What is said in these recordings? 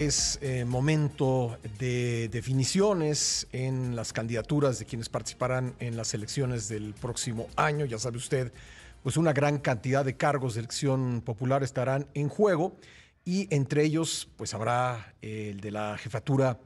Es eh, momento de definiciones en las candidaturas de quienes participarán en las elecciones del próximo año. Ya sabe usted, pues una gran cantidad de cargos de elección popular estarán en juego y entre ellos pues habrá eh, el de la jefatura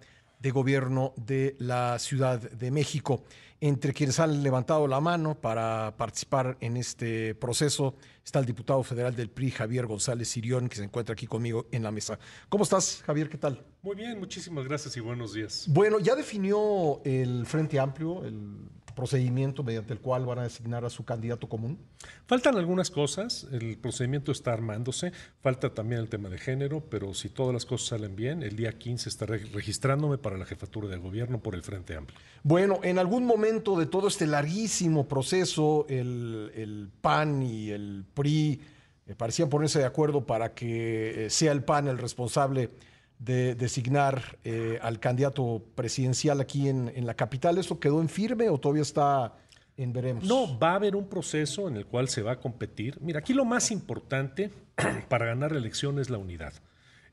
de gobierno de la Ciudad de México. Entre quienes han levantado la mano para participar en este proceso está el diputado federal del PRI, Javier González Sirión, que se encuentra aquí conmigo en la mesa. ¿Cómo estás, Javier? ¿Qué tal? Muy bien, muchísimas gracias y buenos días. Bueno, ya definió el Frente Amplio, el procedimiento mediante el cual van a designar a su candidato común? Faltan algunas cosas, el procedimiento está armándose, falta también el tema de género, pero si todas las cosas salen bien, el día 15 estaré registrándome para la jefatura de gobierno por el Frente Amplio. Bueno, en algún momento de todo este larguísimo proceso, el, PAN y el PRI eh, parecían ponerse de acuerdo para que eh, sea el PAN el responsable de designar eh, al candidato presidencial aquí en, en, la capital. ¿Eso quedó en firme o todavía está en veremos? No, va a haber un proceso en el cual se va a competir. Mira, aquí lo más importante para ganar la elección es la unidad.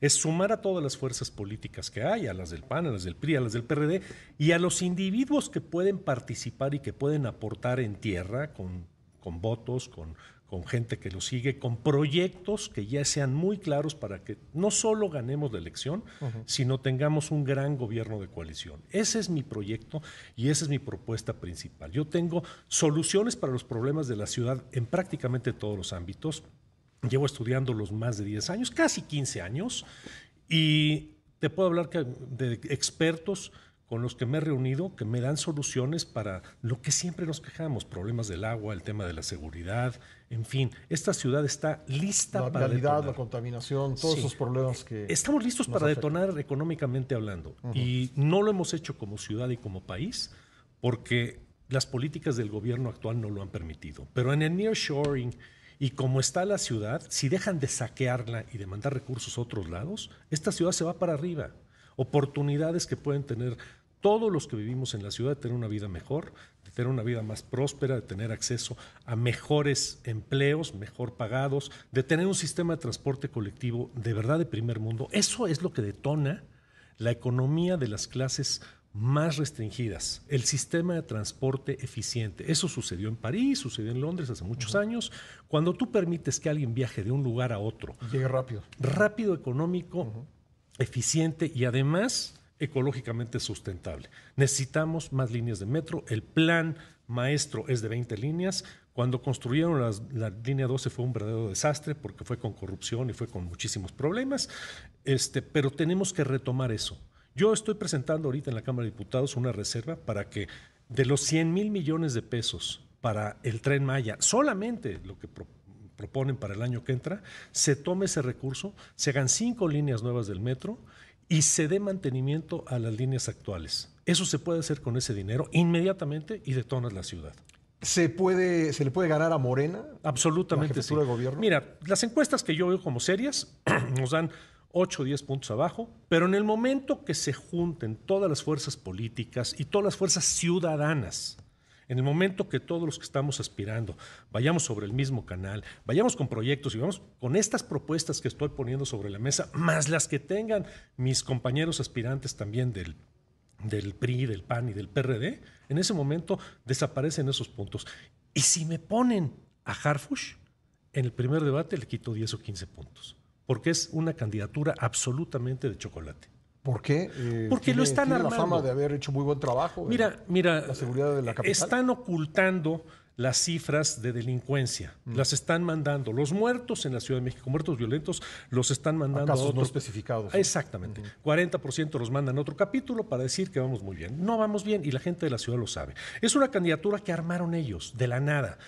Es sumar a todas las fuerzas políticas que hay, a las del PAN, a las del PRI, a las del PRD, y a los individuos que pueden participar y que pueden aportar en tierra con, con votos, con, con gente que lo sigue, con proyectos que ya sean muy claros para que no solo ganemos la elección, sino tengamos un gran gobierno de coalición. Ese es mi proyecto y esa es mi propuesta principal. Yo tengo soluciones para los problemas de la ciudad en prácticamente todos los ámbitos. Llevo estudiando los más de 10 años, casi 15 años, y te puedo hablar de expertos con los que me he reunido que me dan soluciones para lo que siempre nos quejamos, problemas del agua, el tema de la seguridad, en fin, esta ciudad está lista la para detonar. la contaminación, todos esos problemas que estamos listos para detonar económicamente hablando y no lo hemos hecho como ciudad y como país porque las políticas del gobierno actual no lo han permitido. Pero en el nearshoring y como está la ciudad, si dejan de saquearla y de mandar recursos a otros lados, esta ciudad se va para arriba. Oportunidades que pueden tener todos los que vivimos en la ciudad de tener una vida mejor, de tener una vida más próspera, de tener acceso a mejores empleos, mejor pagados, de tener un sistema de transporte colectivo de verdad de primer mundo. Eso es lo que detona la economía de las clases más restringidas, el sistema de transporte eficiente. Eso sucedió en París, sucedió en Londres hace muchos años. Cuando tú permites que alguien viaje de un lugar a otro, llegue rápido. Rápido, económico, eficiente y además ecológicamente sustentable. Necesitamos más líneas de metro. El plan maestro es de 20 líneas. Cuando construyeron la línea 12 fue un verdadero desastre porque fue con corrupción y fue con muchísimos problemas. Este, pero tenemos que retomar eso. Yo estoy presentando ahorita en la Cámara de Diputados una reserva para que de los 100 mil millones de pesos para el tren Maya, solamente lo que proponen para el año que entra, se tome ese recurso, se hagan cinco líneas nuevas del metro y se dé mantenimiento a las líneas actuales. Eso se puede hacer con ese dinero inmediatamente y detonas la ciudad. ¿Se, puede, ¿Se le puede ganar a Morena? Absolutamente sí. De gobierno? Mira, las encuestas que yo veo como serias nos dan 8 o 10 puntos abajo, pero en el momento que se junten todas las fuerzas políticas y todas las fuerzas ciudadanas en el momento que todos los que estamos aspirando vayamos sobre el mismo canal, vayamos con proyectos y vamos con estas propuestas que estoy poniendo sobre la mesa, más las que tengan mis compañeros aspirantes también del, del PRI, del PAN y del PRD, en ese momento desaparecen esos puntos. Y si me ponen a Harfush, en el primer debate le quito 10 o 15 puntos, porque es una candidatura absolutamente de chocolate. ¿Por qué? Eh, Porque lo están armando. la fama de haber hecho muy buen trabajo. Mira, mira, la seguridad de la capital. Están ocultando las cifras de delincuencia. Mm. Las están mandando. Los muertos en la Ciudad de México, muertos violentos, los están mandando a, casos no especificados. Exactamente. 40% los mandan a otro capítulo para decir que vamos muy bien. No vamos bien y la gente de la ciudad lo sabe. Es una candidatura que armaron ellos, de la nada.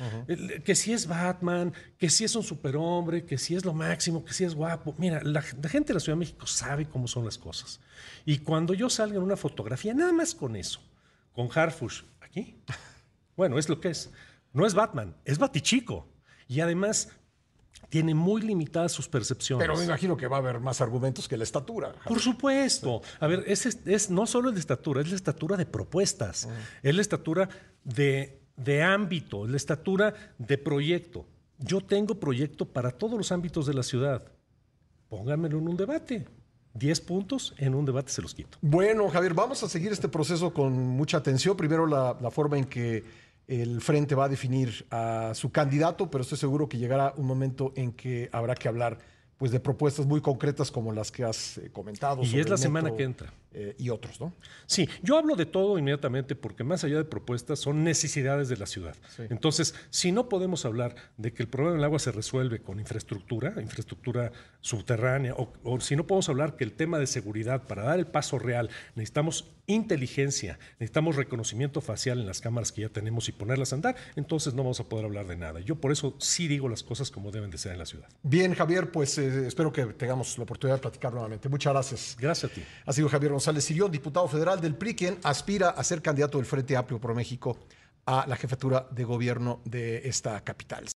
Que si es Batman, que si es un superhombre, que si es lo máximo, que si es guapo. Mira, la, la gente de la Ciudad de México sabe cómo son las cosas. Y cuando yo salga en una fotografía, nada más con eso, con Harfush aquí, bueno, es lo que es no es Batman, es Batichico. Y además tiene muy limitadas sus percepciones. Pero me imagino que va a haber más argumentos que la estatura. Por supuesto. A ver, es, es, no solo es la estatura, es la estatura de propuestas, es la estatura de, de ámbito, es la estatura de proyecto. Yo tengo proyecto para todos los ámbitos de la ciudad. Pónganmelo en un debate. 10 puntos en un debate se los quito. Bueno, Javier, vamos a seguir este proceso con mucha atención. Primero la, la forma en que el frente va a definir a su candidato, pero estoy seguro que llegará un momento en que habrá que hablar pues de propuestas muy concretas como las que has eh, comentado. Y es la semana que entra. Eh, y otros, ¿no? Sí, yo hablo de todo inmediatamente porque más allá de propuestas son necesidades de la ciudad. Entonces, si no podemos hablar de que el problema del agua se resuelve con infraestructura, infraestructura subterránea, o, si no podemos hablar que el tema de seguridad, para dar el paso real, necesitamos inteligencia, necesitamos reconocimiento facial en las cámaras que ya tenemos y ponerlas a andar, entonces no vamos a poder hablar de nada. Yo por eso sí digo las cosas como deben de ser en la ciudad. Bien, Javier, pues eh, espero que tengamos la oportunidad de platicar nuevamente. Muchas gracias. Gracias a ti. Ha sido Javier González Sirión, diputado federal del PRI, quien aspira a ser candidato del Frente Amplio por México a la jefatura de gobierno de esta capital.